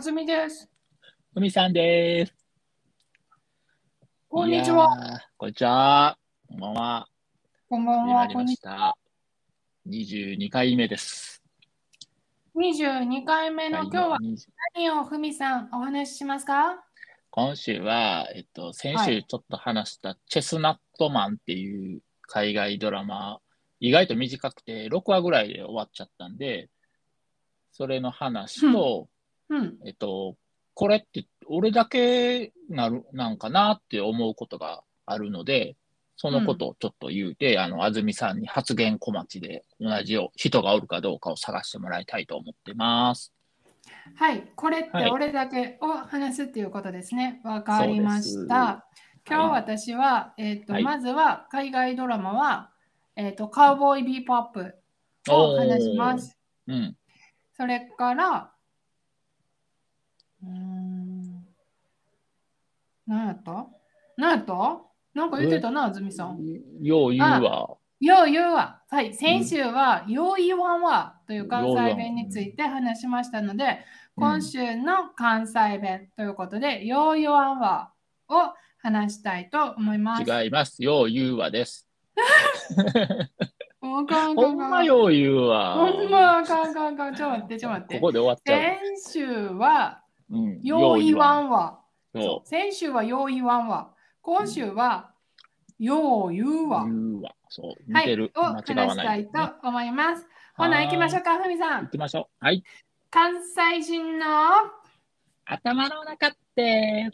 あずみです。ふみさんです。こんにちは。こんにちは。こんばんは。こんばんは。始まりまこんにちした。22回目です。は。22回目の今日は20何をふみさんお話ししますか？今週は、えっと、先は週ちょっと話したチェスナットマンっていう海外ドラマ、意外と短くて6話ぐらいで終わっちゃったんで、それの話と、うん。えっと、これって俺だけなる、なんかなって思うことがあるので、そのことをちょっと言うて、あの、安住さんに発言小町で同じよ人がおるかどうかを探してもらいたいと思ってます。はい。これってはい俺だけを話すっていうことですね。わかりました。す今日私は、えっ、と、はいまずは海外ドラマは、えっ、と、カウボーイビーポップを話します。うん。それから、うーん、何やった？何やった？なんか言ってたな、あずみさん。よう言うわ。よう言うわ。はい、先週は、よう言わんわという関西弁について話しましたので、うん今週の関西弁ということで、よう言わんわを話したいと思います。違います。よう言うわです。ほんかんかほんまよう言うわ。ほんまあかんかんかん。ちょっと待って、ちょっと待って。ここで終わっちゃう。先週は、うん。よう言わん。んわ。そ先週はよう言わんわ。今週は、よう言うう。わ。言うわ。そう。はい、似てる。を話したないい、と思います。ほな、行きましょうか、ふみさん。行きましょう。はい。関西人の頭の中って、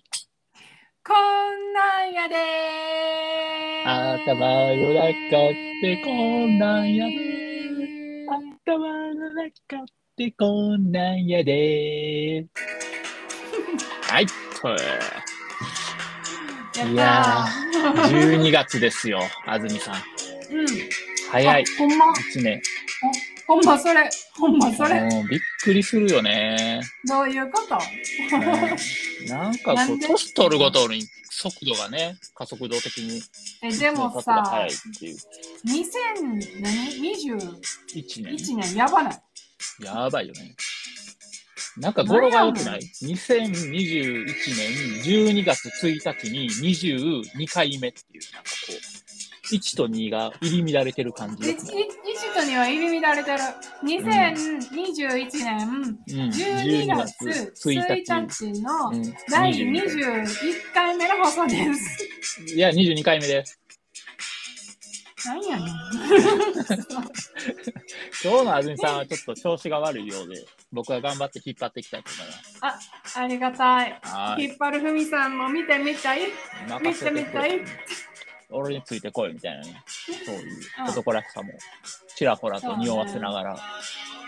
こんなんやでー頭の中ってこんなんやで頭の中ってこんなんやで。はい。とやーいや12月ですよ、安住さん。うん。早い。あほんま、1年。ほんまそれ、ほんまそれ。もうびっくりするよね。どういうこと？うんなんかこう、なんで？年取るごとに速度がね、加速度的にえ、でもさ速い、っていう。2021 1年。年やばない。やばいよね。なんか語呂が良くない ?2021 年12月1日に22回目っていう、なんかこう、1と2が入り乱れてる感じいよくない。い一とには入り乱れてる。2021年うん、12月1 1日のうん、第22 21回目の放送です。いや、22回目です。何やねん。今日の安住さんはちょっと調子が悪いようで、僕は頑張って引っ張っていきたいと思います。あ、ありがたい。はい。引っ張るふみさんも見てみたい？見てみたい？俺についてこいみたいなね、そういう男らしさもちらほらと匂わせながら、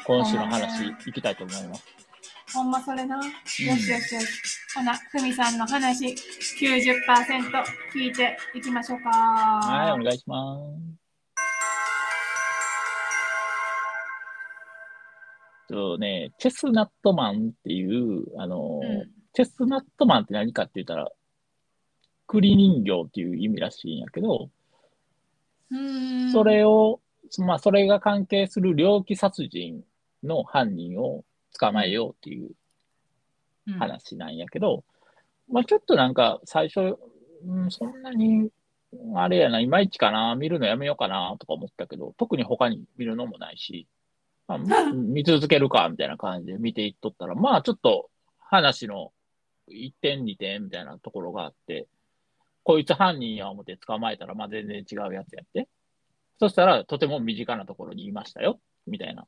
今週の話いきたいと思います。ほんまそれな。よしよしよし。ほな、ふみさんの話90%聞いていきましょうか。はい、お願いします。とね、チェスナットマンっていう、あの、うん。チェスナットマンって何かって言ったら、栗人形っていう意味らしいんやけど、それを、まあ、それが関係する猟奇殺人の犯人を捕まえようっていううん。話なんやけど、まあ、ちょっとなんか最初、うん、そんなに、あれやな、いまいちかな、見るのやめようかなとか思ったけど、特に他に見るのもないし、まあ、見続けるかみたいな感じで見ていっとったら、まあちょっと話の1点2点みたいなところがあって、こいつ犯人や思って捕まえたら、まあ全然違うやつやって。そしたら、とても身近なところにいましたよ、みたいな。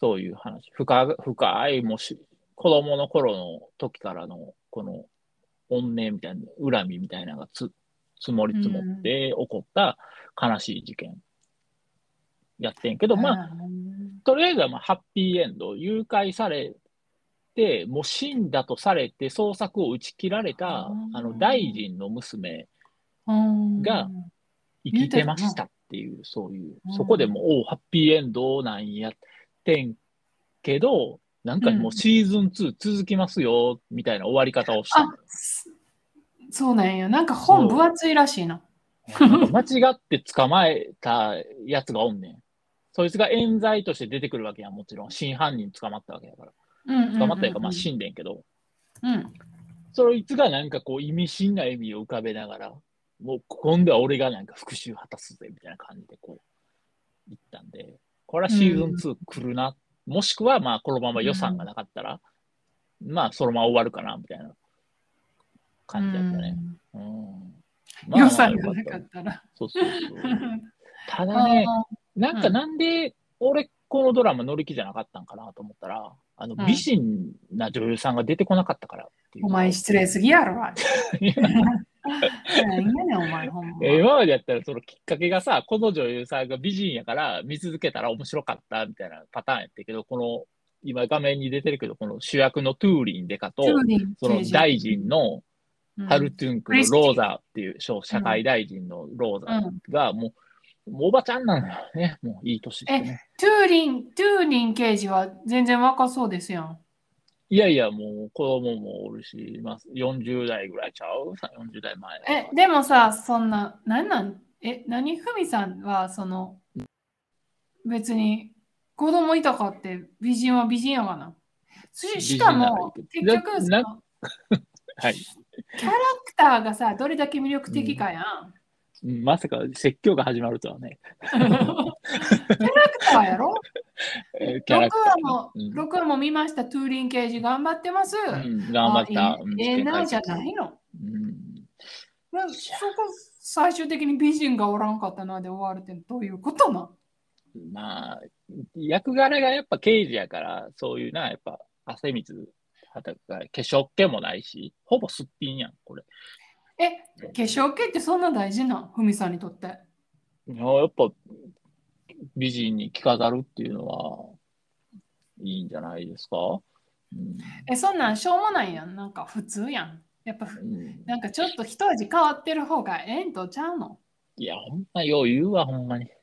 そういう話。深深い、もし、子供の頃の時からの、この、怨念みたいな、恨みみたいなのがつ積もり積もって起こった悲しい事件。やってんけど、まあ、うんとりあえずはまあハッピーエンド、誘拐されて、もう死んだとされて、捜索を打ち切られた、うんあの、大臣の娘うんが生きてましたっていう、そういう、そこでもう、おうハッピーエンドなんやってんけど、なんかもうシーズン2続きますよ、みたいな終わり方をしたあ。すそうなんや。なんか本分厚いらしいな。間違って捕まえたやつがおんねん。そいつが冤罪として出てくるわけやん、もちろん。真犯人捕まったわけだから。うん捕まったやか、まあうん死んでんけど、うん。そいつがなんかこう意味深な笑みを浮かべながら、もう今度は俺がなんか復讐果たすぜみたいな感じでこう言ったんで、これはシーズン2来るな。もしくはまあこのまま予算がなかったら、まあそのまま終わるかなみたいな感じだったね。うんまあ予算がなかよったら。そうそうそう。ただね、なんかうん。なんで俺このドラマ乗り気じゃなかったんかなと思ったら、あのうん。美人な女優さんが出てこなかったからっていう。お前失礼すぎやろ。今までやったらそのきっかけがさ、この女優さんが美人やから見続けたら面白かったみたいなパターンやったけど、この今画面に出てるけど、この主役のトゥーリンデカと、その大臣のうん。ハルトゥンクのローザっていう小社会大臣のローザがもうおばちゃんなのよね。もういい年ね。トゥーリン、トゥーリン刑事は全然若そうですよ。いやいや、もう子供もおるし、まあ、40代ぐらいちゃう？さ ?40 代前え、でもさ、そんな、なんなん、え、何ふみさんは、その、別に子供いたかって美人は美人やがな。ししかも、結局 はい。キャラクターがさ、どれだけ魅力的かやん。うんまさか説教が始まるとはね。キャラクターやろ？えーキャラ録クター話も、うんも見ました、トゥーリン刑事頑張ってます。うん、頑張った。ええええなじゃないの。うんなそこ最終的に美人がおらんかったなで終わるってどういうことな？まあ、役柄がやっぱ刑事やから、そういうな、やっぱ汗水、化粧気もないし、ほぼすっぴんやん、これ。え、化粧系ってそんな大事なん？ふみさんにとって。いややっぱ美人に着飾るっていうのはいいんじゃないですか？うんえ、そんなんしょうもないやん。なんか普通やん。やっぱふうんなんかちょっと一味変わってる方がええんとちゃうの？いや、ほんまよう言うわ、ほんまに。え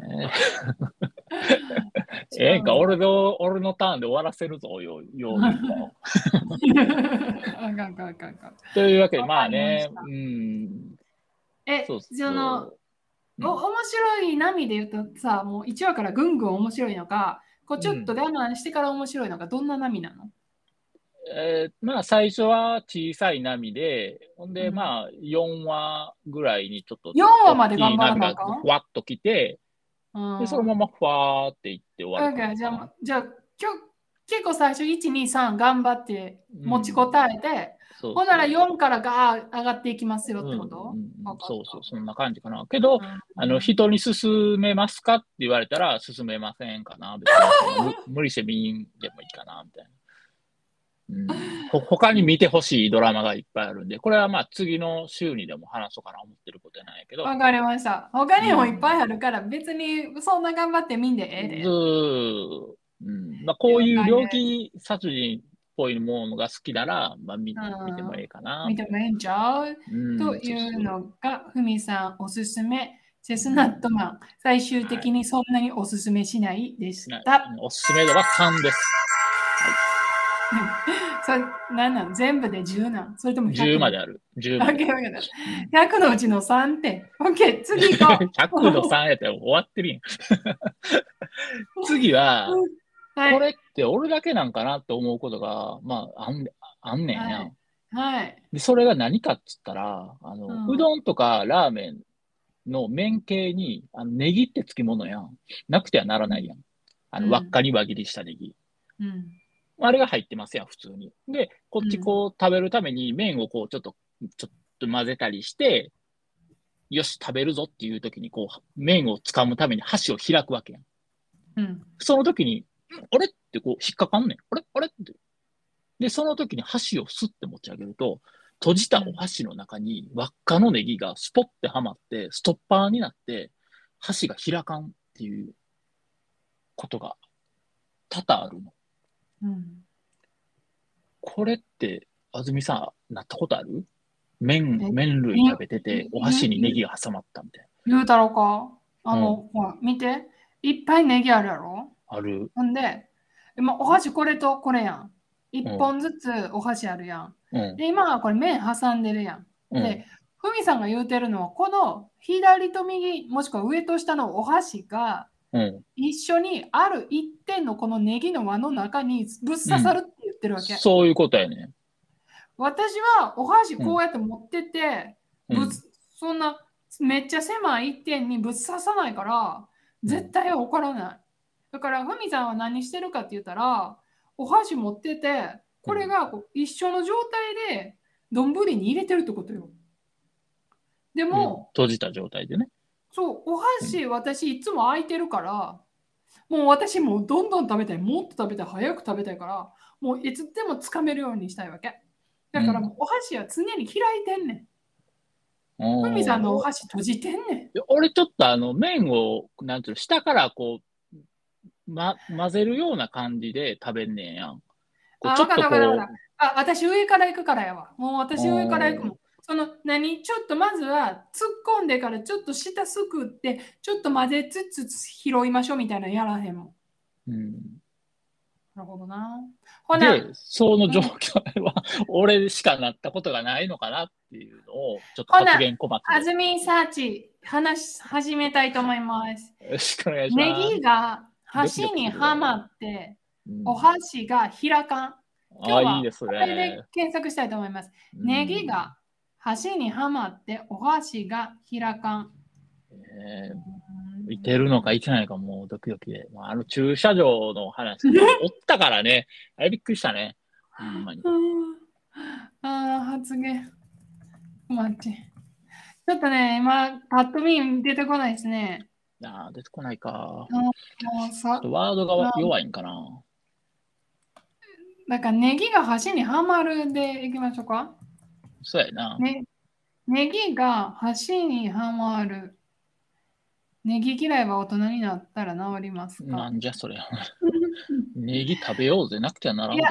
ー ええんか、俺の、俺のターンで終わらせるぞ、ようよう言うわ。あかんあかんあかんあかん。というわけで、まあねうん、え、その、うん。お面白い波で言うとさ、もう1話からぐんぐん面白いのか、こうちょっと我慢してから面白いのか、どんな波なの？えーまあ、最初は小さい波で、ほんで、うん。まあ、4話ぐらいにちょっと、4話まで頑張らなあかわっと来て、うんで、そのままふわーっていって終わるじ。ゃあ、じゃあ今日結構最初1、2、3頑張って持ちこたえて、そうほんなら4からが上がっていきますよってこと、うんうんそうそう、そんな感じかな。けど、あの、人に勧めますか？って言われたら、勧めませんかな？別にむ無理して見んでもいいかな、みたいな。うん、ほ他に見てほしいドラマがいっぱいあるんで、これはまあ次の週にでも話そうかな思ってることなんやけど、わかりました。他にもいっぱいあるから、別にそんな頑張ってみんでええで。うん。まあ、こういう猟奇殺人っぽいものが好きなら、まあ、見うん。見てもいいかな。見てもええんちゃう？うん。というのが、ふみさんおすすめ、チェスナットマン、最終的にそんなにおすすめしないでしなた。おすすめ度は3です。それ、なんなん全部で10なんそれとも100 10まである。10まで。OK OK 100のうちの3点。OK、次行こう。100の3やったら終わってるやん。次は、はい、これって俺だけなんかなって思うことが、まあ、あんあんねんや、はいはい。で。それが何かっつったら、あの、うんうどんとかラーメンの麺系に、あのネギってつきものやん。なくてはならないやん。あの、うん輪っかに輪切りしたネギ。うん。あれが入ってますやん、普通に。で、こっちこう食べるために麺をこうちょっと、ちょっと混ぜたりして、よし、食べるぞっていう時にこう、麺を掴むために箸を開くわけやん。うん。その時に、んあれってこう引っかかんねん。あれあれ？って。で、その時に箸をスッて持ち上げると、閉じたお箸の中に輪っかのネギがスポッてはまって、ストッパーになって、箸が開かんっていうことが多々あるの。うん。これって、安住さん、なったことある？麺え、麺類食べててえ、お箸にネギが挟まったみたい言うたろうか？あの、ほら、見て。いっぱいネギあるやろ？な。ある。ほんで、今お箸これとこれやん。一本ずつお箸あるやん。うん。で、今はこれ麺挟んでるやん。うん。で、ふみさんが言うてるのは、この左と右、もしくは上と下のお箸がうん。一緒にある一点のこのネギの輪の中にぶっ刺さるって言ってるわけ。そういうことやね。私はお箸こうやって持ってて、うんそんなめっちゃ狭い一点にぶっ刺さないから絶対起こらない。だからふみさんは何してるかって言ったらお箸持っててこれがこう一緒の状態で丼に入れてるってことよ。でうんも、閉じた状態でね。そうお箸私いつも空いてるからもう私もうどんどん食べたいもっと食べたい早く食べたいからもういつでもつかめるようにしたいわけ。だからもうお箸は常に開いてんねん。ふみさんのお箸閉じてんねん。俺ちょっとあの麺を、なんていうの、下からこう、ま、混ぜるような感じで食べんねんやん。あちょっとこわかったわかったわかうっ、あ、私上から行くからやわ。もう私上から行くもん。その何？ちょっとまずは突っ込んでからちょっと下すくってちょっと混ぜつつ拾いましょうみたいなのやらへんもん。うん、なるほどな。ほな、で、その状況は、俺しかなったことがないのかなっていうのを、ちょっと発言小松あずみサーチ話し始めたいと思います。でよろしくお願いします。ネギが箸にはまってうんお箸が開かん。今日あ、はこれでね。検索したいと思います。ネギが箸にはまってお箸が開かん。うん。えーいてるのかいてないかもうドキドキで。まああの駐車場の話、おったからね。あれびっくりしたね。ほんまに。うんああ、発言。待って。ちょっとね、今、パッと見出てこないですね。あー出てこないか。ワードが弱いんかな。なんかネギが箸にはまるでいきましょうか。そうやな。ね、ネギが箸にはまる。ネギ嫌いは大人になったら治りますか？なんじゃそれ。ネギ食べようぜなくてはならん今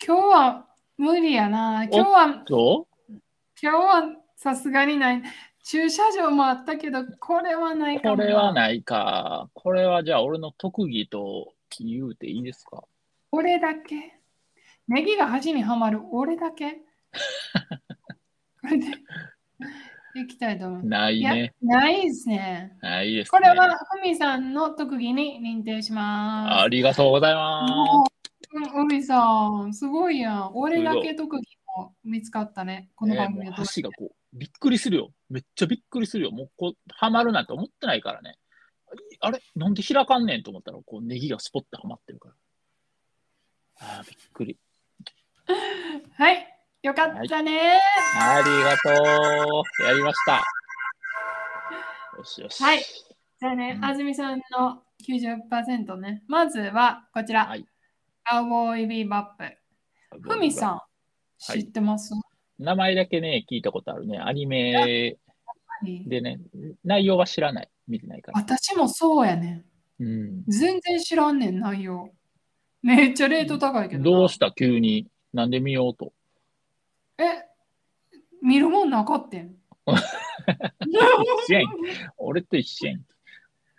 日は無理やな。今日は、ど今日はさすがにない。駐車場もあったけど、これはないうかもこれはないか。これはじゃあ俺の特技と言うていいですか？俺だけネギが箸にはまる俺だけこれでいきたいと思う。いやないね。、ないですね。ないです、ね。これはふみさんの特技に認定します。ありがとうございます。ふみさん、すごいやん。俺だけ特技も見つかったね。この番組えーもうを通して箸がこう、びっくりするよ。めっちゃびっくりするよ。もうこう、はまるなんて思ってないからね。あれ？なんで開かんねんと思ったら、こう、ネギがスポッとはまってるから。ああ、びっくり。はい、よかったね。ありがとう。やりました。よしよし。はいじゃあねう、ん安住さんの90%ね。まずはこちら。はいカウボーイビーバップ。ふみさん、知ってます、名前だけね、聞いたことあるね。アニメはいでね、内容は知らない。見てないから。私もそうやねうん。ん。全然知らんねん、内容。めっちゃレート高いけどな。どうした？急に。なんで見ようと。え、見るもんなかったん？一緒やん俺と一緒やん。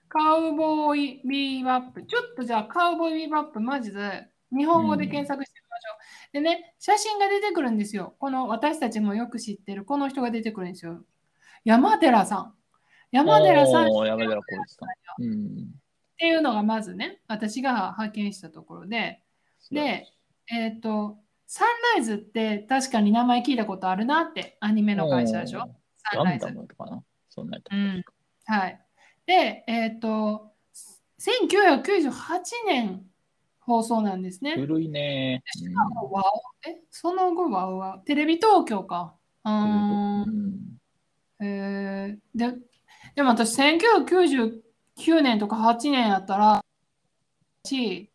カウボーイビーバップ。ちょっとじゃあ、カウボーイビーバップ、マジで日本語で検索してみましょう。でね、写真が出てくるんですよ。この私たちもよく知ってる、この人が出てくるんですよ。山寺さん。山寺さん山寺浩一さん。うん。ていうのがまずね、私が発見したところで、で、えっ、と、サンライズって確かに名前聞いたことあるなって、アニメの会社でしょ？サンライズガンダ。ムとかな？そんなうん。はい。で、えっ、と、1998年放送なんですね。古いね。ワオえその後はワオテレビ東京か。うーうんん。えーで、でも私、1999年とか8年やったら、し、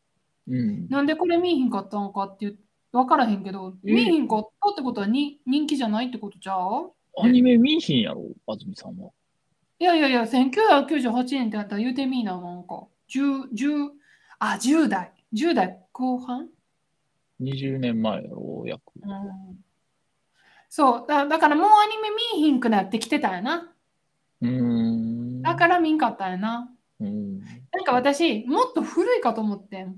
うん。なんでこれ見えひんかったのかっていう分からへんけど、え見えひんかったってことはに人気じゃないってことじゃう？アニメ見いひんやろ、安住さんは。いやいやいや、1998年ってやったら言うてみーな、なんか。10、10、あ、10代。10代後半？20年前やろ、約。うん。そうだ、だからもうアニメ見えひんくなってきてたんやな。うーん。だから見んかったんやな。うん。なんか私、もっと古いかと思ってん。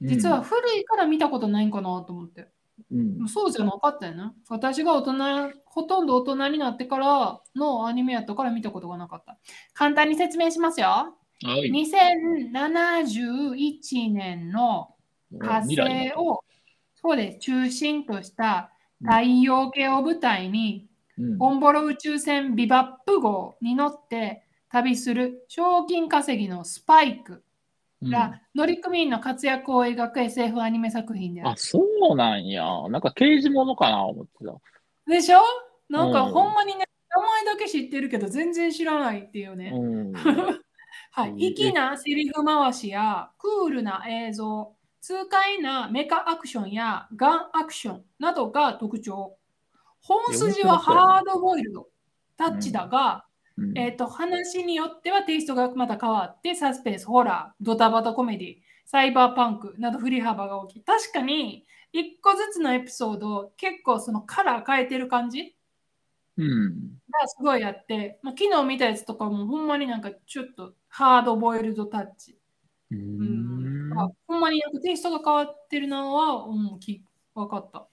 実は古いから見たことないんかなと思って。うん、そうじゃなかったよな。私が大人、ほとんど大人になってからのアニメやったから見たことがなかった。簡単に説明しますよ。はい。2071年の火星をそうです中心とした太陽系を舞台に、うんオンボロ宇宙船ビバップ号に乗って旅する賞金稼ぎのスパイクうんが乗組員の活躍を描く SF アニメ作品でああ、る。そうなんや。なんか刑事物かな思ってた。でしょ？なんかうんほんまにね、名前だけ知ってるけど全然知らないっていうね。うん。はい、うん粋なセリフ回しやクールな映像、痛快なメカアクションやガンアクションなどが特徴。本筋はハードボイルド、タッチだが、うんえー、と話によってはテイストがまた変わってサスペンス、ホラー、ドタバタコメディ、サイバーパンクなど振り幅が大きい。確かに一個ずつのエピソード結構そのカラー変えてる感じうん。がすごいあって、まあ、昨日見たやつとかもほんまになんかちょっとハードボイルドタッチ。ううんん。あほんまになんかテイストが変わってるのは、うん、き分かった。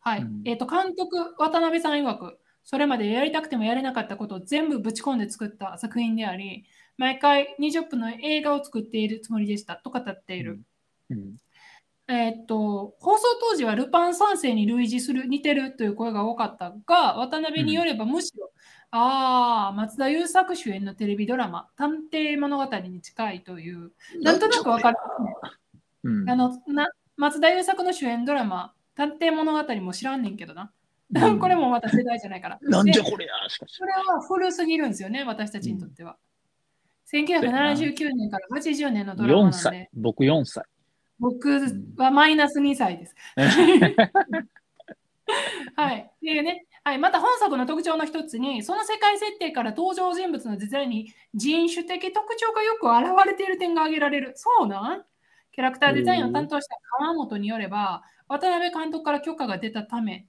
はい。うんえっ、と、監督、渡辺さん曰く、それまでやりたくてもやれなかったことを全部ぶち込んで作った作品であり、毎回20分の映画を作っているつもりでしたと語っている。うん。えっと、放送当時はルパン三世に類似する、似てるという声が多かったが、渡辺によればむしろ、ああ、松田優作主演のテレビドラマ、探偵物語に近いという、なんとなくわかる、うん。あのな。松田優作の主演ドラマ、探偵物語も知らんねんけどな。うん これもまた世代じゃないから。なんじゃでこれや、しかしそ。れは古すぎるんですよね、私たちにとっては。1979年から80年のドラマ4なん歳で、。僕4歳。僕はマイナス2歳です。はい。でね、はい、また本作の特徴の一つに、その世界設定から登場人物のデザインに人種的特徴がよく現れている点が挙げられる。そうなん？キャラクターデザインを担当した川本によれば、渡辺監督から許可が出たため、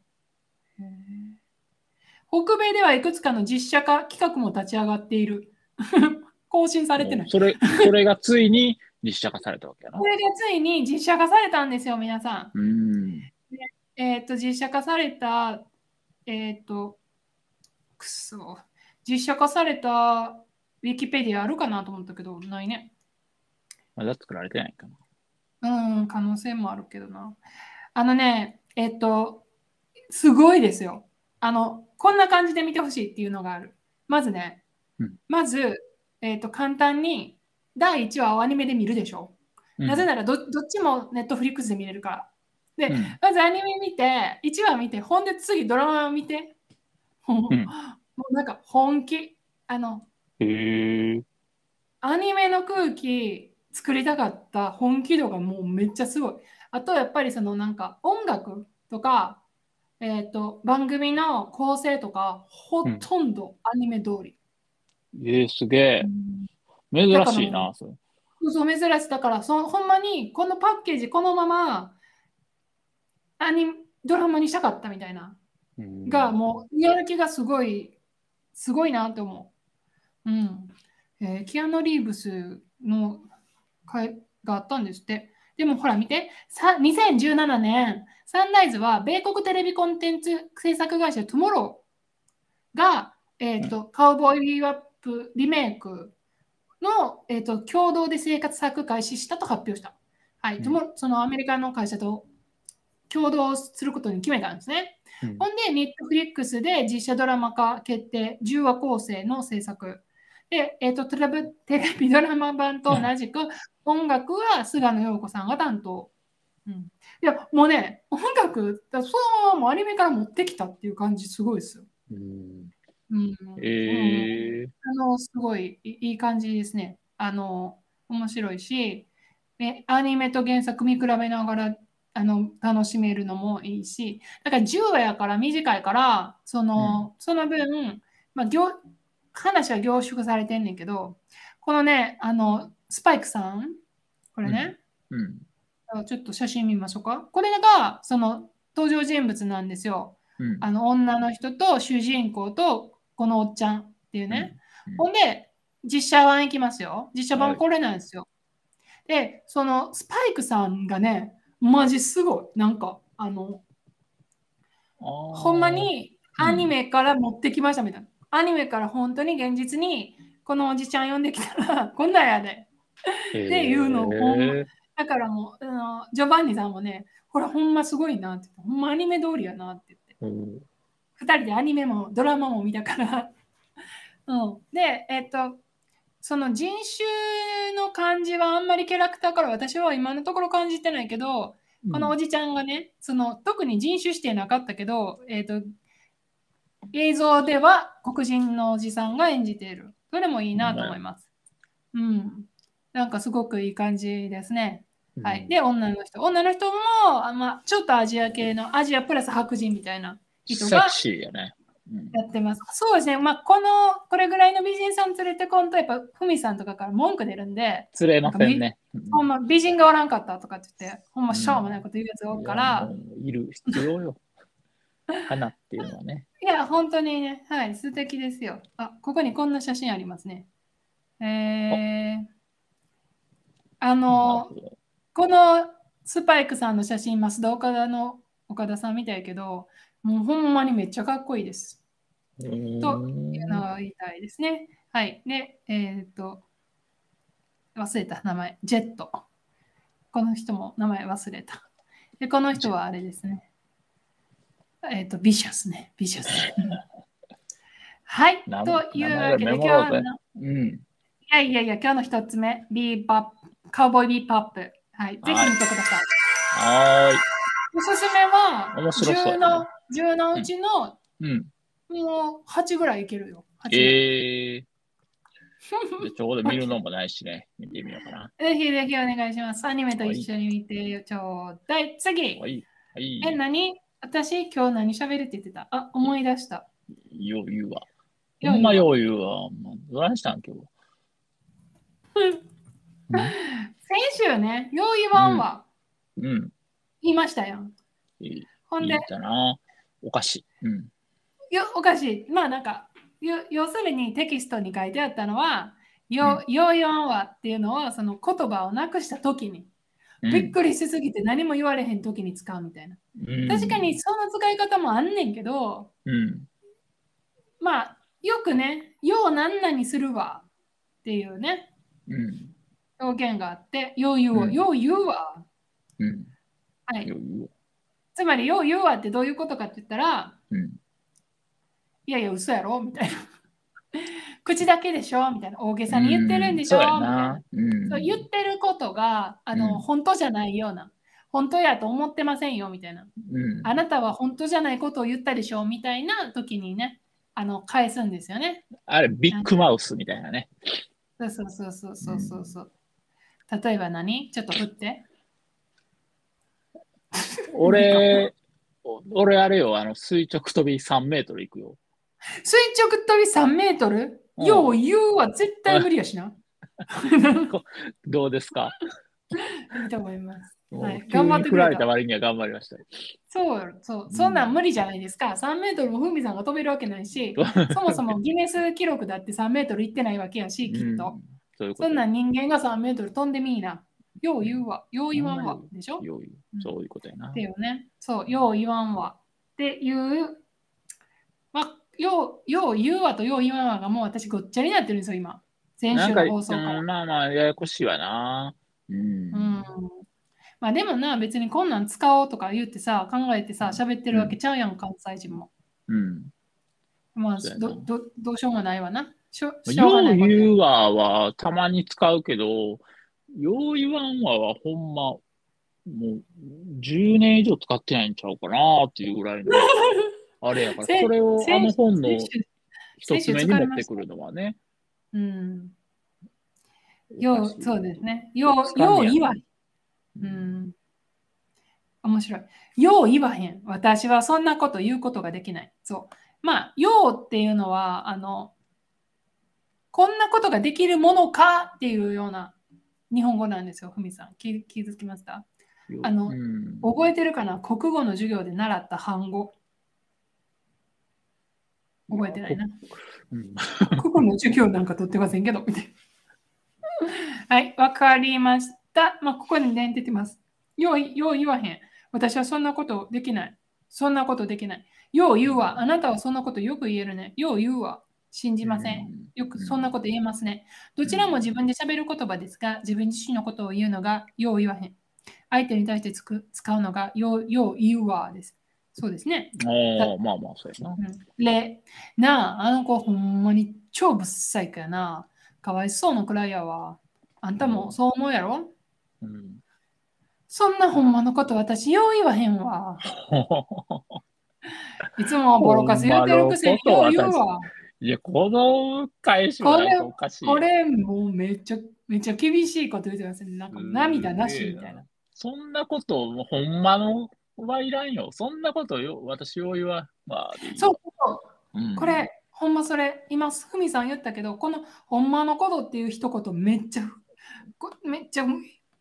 北米ではいくつかの実写化企画も立ち上がっている。更新されてない。それ、それがついに実写化されたわけやなこ。れがついに実写化されたんですよ、皆さん。うん。えっ、と、実写化された、えっ、と、くそ、実写化されたウィキペディアあるかなと思ったけど、ないね。まだ作られてないかな。うん、可能性もあるけどな。あのね、えっ、と、すごいですよ。あの、こんな感じで見てほしいっていうのがある。まずね、うんまず、えっ、と、簡単に第1話をアニメで見るでしょ。うんなぜならどどっちもネットフリックスで見れるから。で、うんまずアニメ見て、1話見て、ほんで次ドラマを見て。もうなんか本気。あの、へえ。アニメの空気作りたかった本気度がもうめっちゃすごい。あとやっぱりそのなんか音楽とか、えっ、と、番組の構成とか、ほとんどアニメ通り。えー、すげえ。珍しいな、それ。そう珍しいだからそほんまにこのパッケージこのままアニドラマにしたかったみたいなうんがもうやる気がすごいすごいなって思う。うん。えーキアヌ・リーブスの会があったんですって。でもほら見て、さ2017年、サンライズは米国テレビコンテンツ制作会社トゥモローが、えーとカウボーイビバップリメイクの、えー、と共同で制作開始したと発表した。はい、うんそのアメリカの会社と共同することに決めたんですね。うんほんで、ネットフリックスで実写ドラマ化決定、10話構成の制作。で、えっ、とテレビ、テレビドラマ版と同じく、音楽は菅野陽子さんが担当。うん、いや、もうね、音楽、だそのままもうアニメから持ってきたっていう感じ、すごいですよ。うんうん、えーあの、すごいいいい感じですね。あの、面白いし、ね、アニメと原作見比べながらあの楽しめるのもいいし、だから10話やから短いから、その,、その分、まあ、業話は凝縮されてんねんけど、このね、あの、スパイクさん、これね、うん。あちょっと写真見ましょうか。これが、その登場人物なんですよ。うん。あの女の人と主人公とこのおっちゃんっていうね。うんほんで、実写版いきますよ。実写はい版これなんですよ。で、そのスパイクさんがね、マジすごい。なんか、あの、ほんま、にうんアニメから持ってきましたみたいな。アニメから本当に現実にこのおじちゃん呼んできたら、こんなんやで。っていうのをほんまへーだからもう、あのジョバンニさんもね、ほら、ほんますごいなってほんまアニメ通りやなって言って、うん。二人でアニメもドラマも見たから。うん、で、えっと、その人種の感じはあんまりキャラクターから私は今のところ感じてないけど、このおじちゃんがね、その特に人種指定なかったけど、えっと、映像では黒人のおじさんが演じている。それもいいなと思います。うん。なんかすごくいい感じですね。はい。で、女の人。女の人も、あまあ、ちょっとアジア系の、アジアプラス白人みたいな人がセクシーやね。うんやってます。そうですね。まあ、この、これぐらいの美人さん連れてこんと、やっぱ、ふみさんとかから文句出るんで、釣れませんね。うんほんま、美人がおらんかったとかって言って、ほんま、しょうもないこと言うやつがおるから、いる必要よ。花っていうのはね。いや、本当にね、はい、素敵ですよ。あ、ここにこんな写真ありますね。えー、あの、このスパイクさんの写真、増田岡田の岡田さんみたいけど、もうほんまにめっちゃかっこいいです。というのが言いたいですね。はい。で、えっ、と、忘れた名前、ジェット。この人も名前忘れた。で、この人はあれですね。えっ、と、ビシャスね。ビシャス。はい。名というわけで、今日の、うん。いやいやいや、今日の一つ目、ビーバップ、カウボーイビーパップ。はい。ぜひ見てください。はーい。おすすめは、面白そうや10なの、10のうちの、うん。もう8ぐらいいけるよ。8ぐらいえー。でちょうど見るのもないしね。見てみようかな。ぜひぜひお願いします。アニメと一緒に見てちょうだい。次。はい。はい。え、何？私、今日何喋るって言ってた？あ、思い出した。よう言うわ。よう言うわほんまよう言うわ。もうどないしたん今日？先週ね、よう言わんわ。うん。言いましたやん。いい。ほんで？いい、だな。お菓子。うん。よおかしい。まあなんか、よ要するにテキストに書いてあったのは、ようよう言わんわっていうのは、その言葉をなくした時に、うんびっくりしすぎて何も言われへん時に使うみたいな。うん確かにその使い方もあんねんけど、うん。まあ、よくね、ようなんなにするわっていうね、うん。表現があって、よう言うわ、うんよう言うわ。うん。はい。つまり、よう言うわってどういうことかって言ったら、うん。いやいや、嘘やろみたいな。口だけでしょ？みたいな。大げさに言ってるんでしょ？そうやみたいな言ってることがあの、うん本当じゃないような。本当やと思ってませんよみたいな。うん。あなたは本当じゃないことを言ったでしょ？みたいな時にね、あの返すんですよね。あれ、ビッグマウスみたいなね。そうそうそうそうそうそうそう。例えば何？ちょっと振って。俺、お俺あれよ、あの、垂直跳び3メートル行くよ。垂直跳び3メートル？うんよう言うは絶対無理やしな。どうですか？いいと思います。はい頑張ってくれた割には頑張りましたよ。そうそう、そんなん無理じゃないですか。3メートルもふみさんが飛べるわけないし、そもそもギネス記録だって3メートル行ってないわけやし、きっと。うんそういう。そんなん人間が3メートル飛んでみいな。よう言うわ。よう言わんわ。でしょ？っよう言うそういうことやなて。いうね。そう、よう言わんわ。っていう、まあ、よう、よう言うわとよう言わんわがもう私ごっちゃになってるんですよ、今。先週の放送から。うんまあまあ、ややこしいわな。うん。うん。まあでもな、別にこんなん使おうとか言ってさ、考えてさ、喋ってるわけちゃうやん、関西人も。うん。まあどど、どうしようもないわな。しょしょうがよないうことや言うわはたまに使うけど、よう言わんわはほんま、もう10年以上使ってないんちゃうかなっていうぐらいの、あれやから、せそれをあの本の一つ目に持ってくるのはね。うん。よう、そうですね。よう、よう言わへん。うん。面白い。よう言わへん。私はそんなこと言うことができない。そう。まあ、ようっていうのは、あの、こんなことができるものかっていうような日本語なんですよ、ふみさん。気気づきました？あのうん覚えてるかな？国語の授業で習った単語。覚えてないな。うん国語の授業なんか取ってませんけど、みたいな。はい、わかりました。まあ、ここにね、出てます。よう、よう言わへん。私はそんなことできない。そんなことできない。よう言うわ。あなたはそんなことよく言えるね。よう言うわ。信じません。よくそんなこと言えますね。どちらも自分で喋る言葉ですが、自分自身のことを言うのがよう言わへん。相手に対してつく使うのがようよう言うわです。そうですね。ああ、まあまあ、そうやな。うん、れ、なあ、あの子ほんまに超ぶっさいからな。かわいそうなくらいやわ。あんたもそう思うやろ、うん、そんなほんまのこと私よう言わへんわ。いつもボロカス言うてるくせによう言うわ。いや、この返しはおかしいよ。これもうめっちゃめっちゃ厳しいこと言ってますね。なんか涙なしみたいな。そんなこと、ほんまのはいらんよ。そんなことよ、私よう言わんわでいいそうそう、うんこれ、ほんまそれ、今、ふみさん言ったけど、このほんまのことっていう一言めっちゃ、こめっちゃ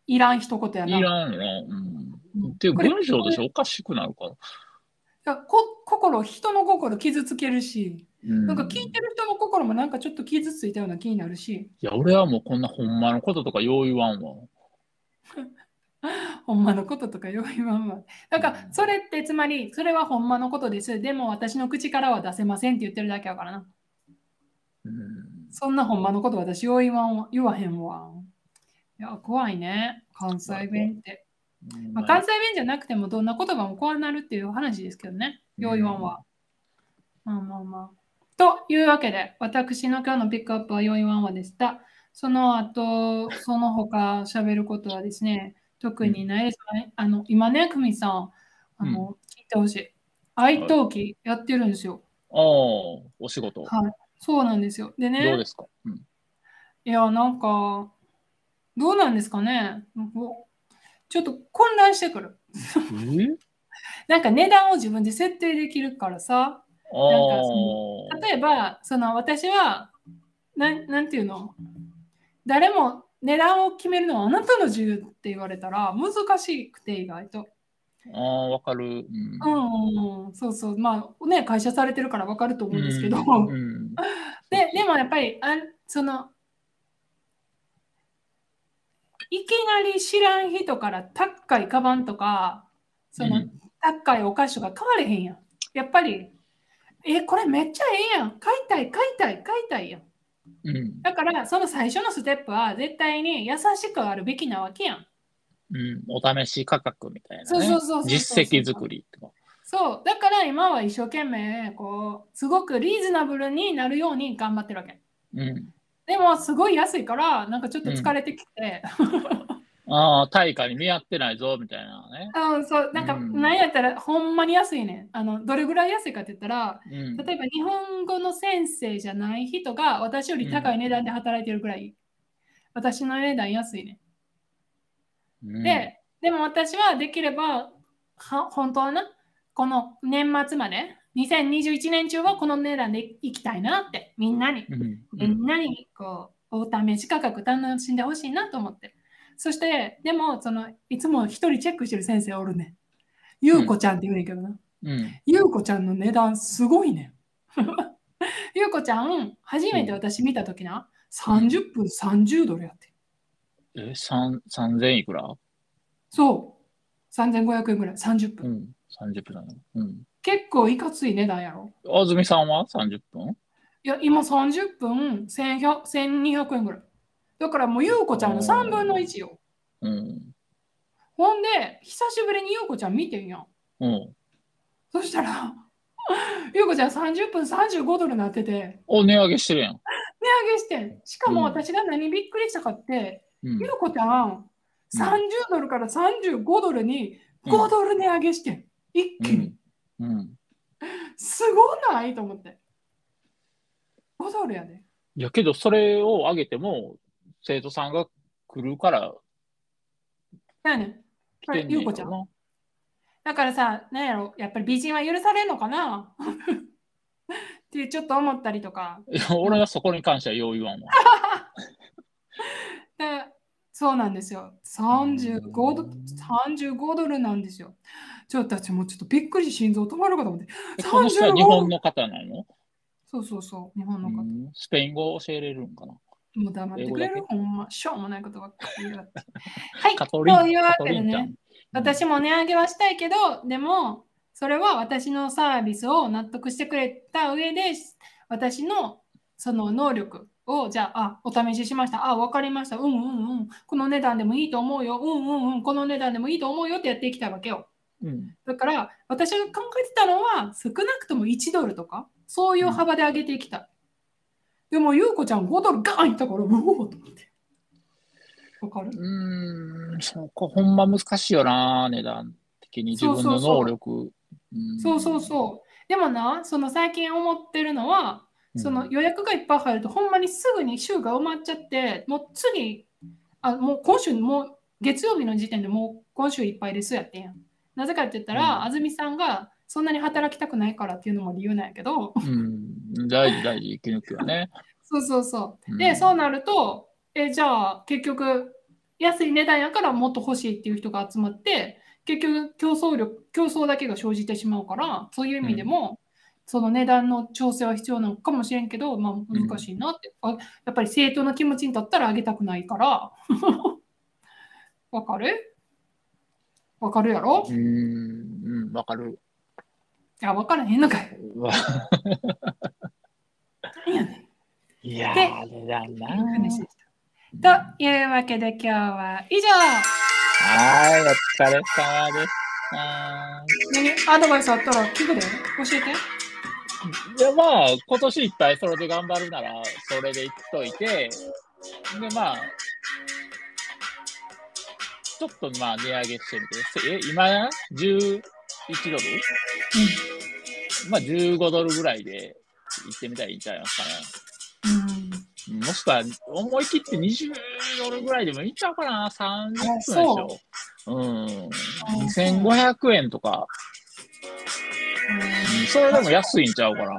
いらん一言やな。いらんよな。うん。っていうこれ文章としておかしくなるから。いやこ心、人の心傷つけるし、うんなんか聞いてる人の心もなんかちょっと傷ついたような気になるし、いや、俺はもうこんなほんまのこととかよう言わんわ。ほんまのこととかよう言わんわ。なんかそれってつまり、それはほんまのことです。でも私の口からは出せませんって言ってるだけやからな。うん。そんなほんまのこと私よう言わんわ言わへんわ。いや、怖いね。関西弁って。まあ、関西弁じゃなくてもどんな言葉もこうなるっていう話ですけどね。よう言わんわ。まあまあまあ。というわけで、私の今日のピックアップはよう言わんわでした。その後、その他喋ることはですね、特にないですね。あの今ね、久美さん、あの、聞いてほしい。愛登記やってるんですよ。ああ、お仕事。はい。そうなんですよ。でね、どうですか、うん、いや、なんか、どうなんですかね？ちょっと混乱してくる。え？なんか値段を自分で設定できるからさ。あなんかあ。例えば、その私は、なんなんていうの？誰も値段を決めるのはあなたの自由って言われたら難しくて意外と。ああ、わかる。うん。うんうん。うん、そうそう。まあね、会社されてるからわかると思うんですけど。うん。うん。ででもやっぱりあそのいきなり知らん。人から高いカバンとかその、うん。高いお菓子とか買われへん。やん。やっぱりえこれめっちゃええやん。買いたい買いたい買いたいやん。うん。だからその最初のステップは絶対に優しくあるべきなわけやん。うん。お試し価格みたいな、ね。そうそうそうそうそう実績作りとか。そうだから今は一生懸命こうすごくリーズナブルになるように頑張ってるわけ。うん。でもすごい安いからなんかちょっと疲れてきて、ああ、対価に見合ってないぞ、みたいなね。うん、そう、なんか、うんなんやったら、ほんまに安いねん。あの、どれぐらい安いかって言ったら、うん。例えば日本語の先生じゃない人が私より高い値段で働いてるぐらい、私の値段安いねうんん。で、でも私はできれば、は本当はな、この年末まで、2021年中はこの値段で行きたいなって、みんなに、うん。みんなにこう、お試し価格楽しんでほしいなと思って。そして、でも、その、いつも一人チェックしてる先生おるねん。ゆうこちゃんって言うねんけどな。うん。ゆうこちゃんの値段すごいねん。ゆうこちゃん、初めて私見たときな、30分30ドルやって。え、三三千いくら？そう。3500円ぐらい、30分。うん。30分なの。うん。結構いかつい値段やろ。あずみさんは？30分？いや、今30分1100 1200円ぐらい。だからもうゆうこちゃんの3分の1よ。うん。ほんで、久しぶりにゆうこちゃん見てんやん。うん。そしたら、ゆうこちゃん30分35ドルになってて、お、値上げしてるやん。値上げしてん。しかもうん私が何びっくりしたかって、うんゆうこちゃん、30ドルから35ドルに5ドル値上げしてん。一気に。うん。うん。すごない？と思って。5ドルやで。いやけど、それを上げても、生徒さんが来るから。来てんねゆうこちゃんな。だからさ、なんやろ、やっぱり美人は許されるのかな？ってちょっと思ったりとか。い や俺はそこに関してはよう言わんわ。でそうなんですよ。35ド35ドルなんですよ。ちょっと私もうちょっとびっくり心臓止まるかと思って。えこの人は日本の方なの、そうそうそう、日本の方。うんスペイン語を教えれるんかな？もう黙ってくれる？ほんま、しょうもないことばっかり言って。はい、というわけでね、私も値上げはしたいけど、でも、それは私のサービスを納得してくれた上で、私のその能力を、じゃあ、あ、お試ししました。あ、わかりました。うんうんうん。この値段でもいいと思うよ。うんうんうん。この値段でもいいと思うよってやっていきたいわけよ。うん。だから、私が考えてたのは、少なくとも1ドルとか、そういう幅で上げていきたい。でも、ゆうこちゃん5ドルガーンいったから、うおーと思って。わかる？うーん、そこほんま難しいよな、値段的に自分の能力。うんそうそうそう。でもな、その最近思ってるのは、その予約がいっぱい入ると、ほんまにすぐに週が埋まっちゃって、もう次、あもう今週、もう月曜日の時点でもう今週いっぱいですやってんやん。なぜかって言ったら、うん安住さんがそんなに働きたくないからっていうのも理由なんやけど、うん、大事大事、息抜きはね。そうそうそう。うんで、そうなると、え、じゃあ結局、安い値段やからもっと欲しいっていう人が集まって、結局競争力、競争だけが生じてしまうから、そういう意味でも、その値段の調整は必要なのかもしれんけど、まあ難しいなって。あやっぱり生徒の気持ちに立ったら上げたくないから。わかる？わかるやろ？うん、うん、わかる。いや、わからへんのかい。何やねん。いやでー、値段な。話でしたというわけで今日は以上。はい、お疲れ様でした。何アドバイスあったら聞くで教えて。いや、まあ、今年いっぱいそれで頑張るなら、それでいっといて、で、まあ、ちょっとまあ、値上げしてみて、え、今、11ドル？まあ、15ドルぐらいで行ってみたらいいんちゃいますかね。うん。もしくは、思い切って20ドルぐらいでもいいんちゃうかな ?30 分でしそょ。うん。2500円とか、うんそれでも安いんちゃうかな。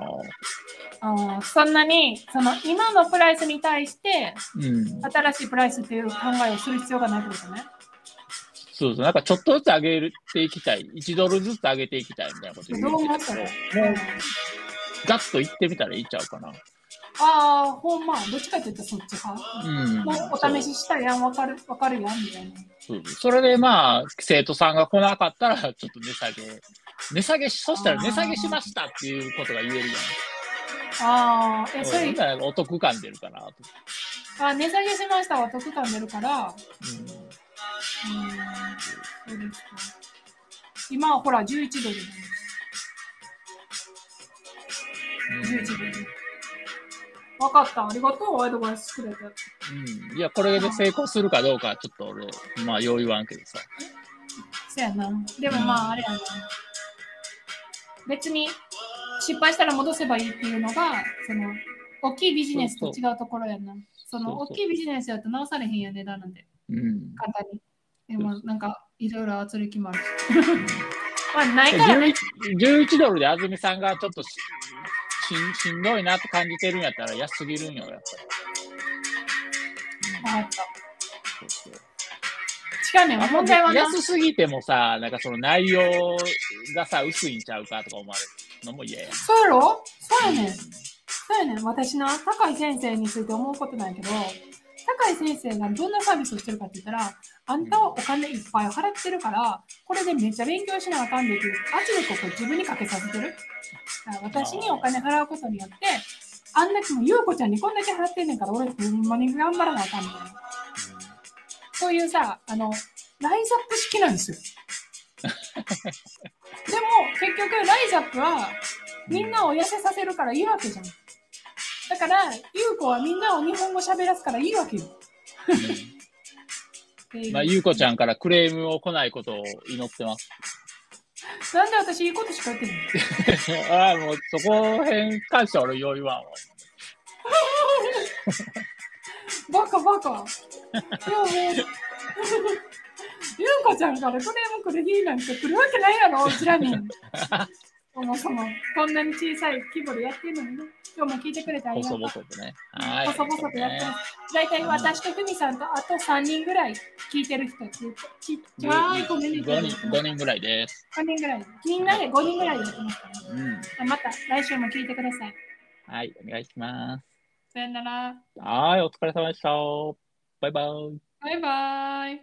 あーそんなにその今のプライスに対してうん。新しいプライスっていう考えをする必要がないってことね。そうそう。なんかちょっとずつ上げていきたい。1ドルずつ上げていきたいみたいなこと言どうう思ったらもう、ガッと行ってみたらいいんちゃうかな。ああ、ほんま、どっちかって言ったらそっち派？うん。もうお試ししたやん、わかる、わかるやん、みたいな。そうそれでまあ、生徒さんが来なかったら、ちょっと値下げ。値下げし、そしたら値下げしましたっていうことが言えるやああ、え、ん。それうん、だからお得感出るかなと。あ、値下げしましたは得感出るから、ううん、そうですか。今はほら、11ドルなんです。ん。11ドル。わかった。ありがとう、アドバイスくれて。うん。いや、これで成功するかどうかはちょっと俺、まあ、よう言わんけどさ。そやな。でもまあ、あれやな。別に失敗したら戻せばいいっていうのが、その、大きいビジネスと違うところやな。その、大きいビジネスやと直されへんや値段なんで、うん。簡単に。でも、なんか、いろいろ圧力もあるし。まあ、ないからね。11, 11ドルで安住さんがちょっとしししんどいなって感じてるんやったら安すぎるんよ、やっぱわかった。り。そうそう違うねん。問題はな。安すぎてもさ、なんかその内容がさ、薄いんちゃうかとか思われるのも嫌や。そうやろ？そうやねん。そうやねん。私な、高井先生について思うことないけど、高井先生がどんなサービスをしてるかって言ったら、あんたはお金いっぱい払ってるから、これでめっちゃ勉強しなあかんでっていう圧力をこう自分にかけさせてる。だから私にお金払うことによって、あんだけも優子ちゃんにこんだけ払ってんねんから、俺ほんまに頑張らなあかんみたいな。そういうさ、あの、ライズアップ式なんですよ。でも、結局、ライズアップは、みんなを痩せさせるからいいわけじゃん。だから、ゆうこはみんなを日本語喋らすからいいわけよ。まあ、ゆうこちゃんからクレームを来ないことを祈ってます。なんで私いいことしか言ってない ああ、もうそこへん関しては俺よう言わんわ。バカバカ。いやもう、ゆうこちゃんからクレーム来る日なんて来るわけないやろ、うちらに。そもそも、こんなに小さい規模でやってるのにね。今日も聞いてくれてありがとう。細々とね。はい。細々とやってます。大体私と久美さんとあと3人ぐらい聞いてる人っていうちっちゃいコミュニティ5人。5人ぐらいです。5人ぐらい。みんなで5人ぐらいやってますから、ね、うん。また来週も聞いてください。はい、お願いします。さよなら。はい、お疲れ様でした。バイバイ。バイバイ。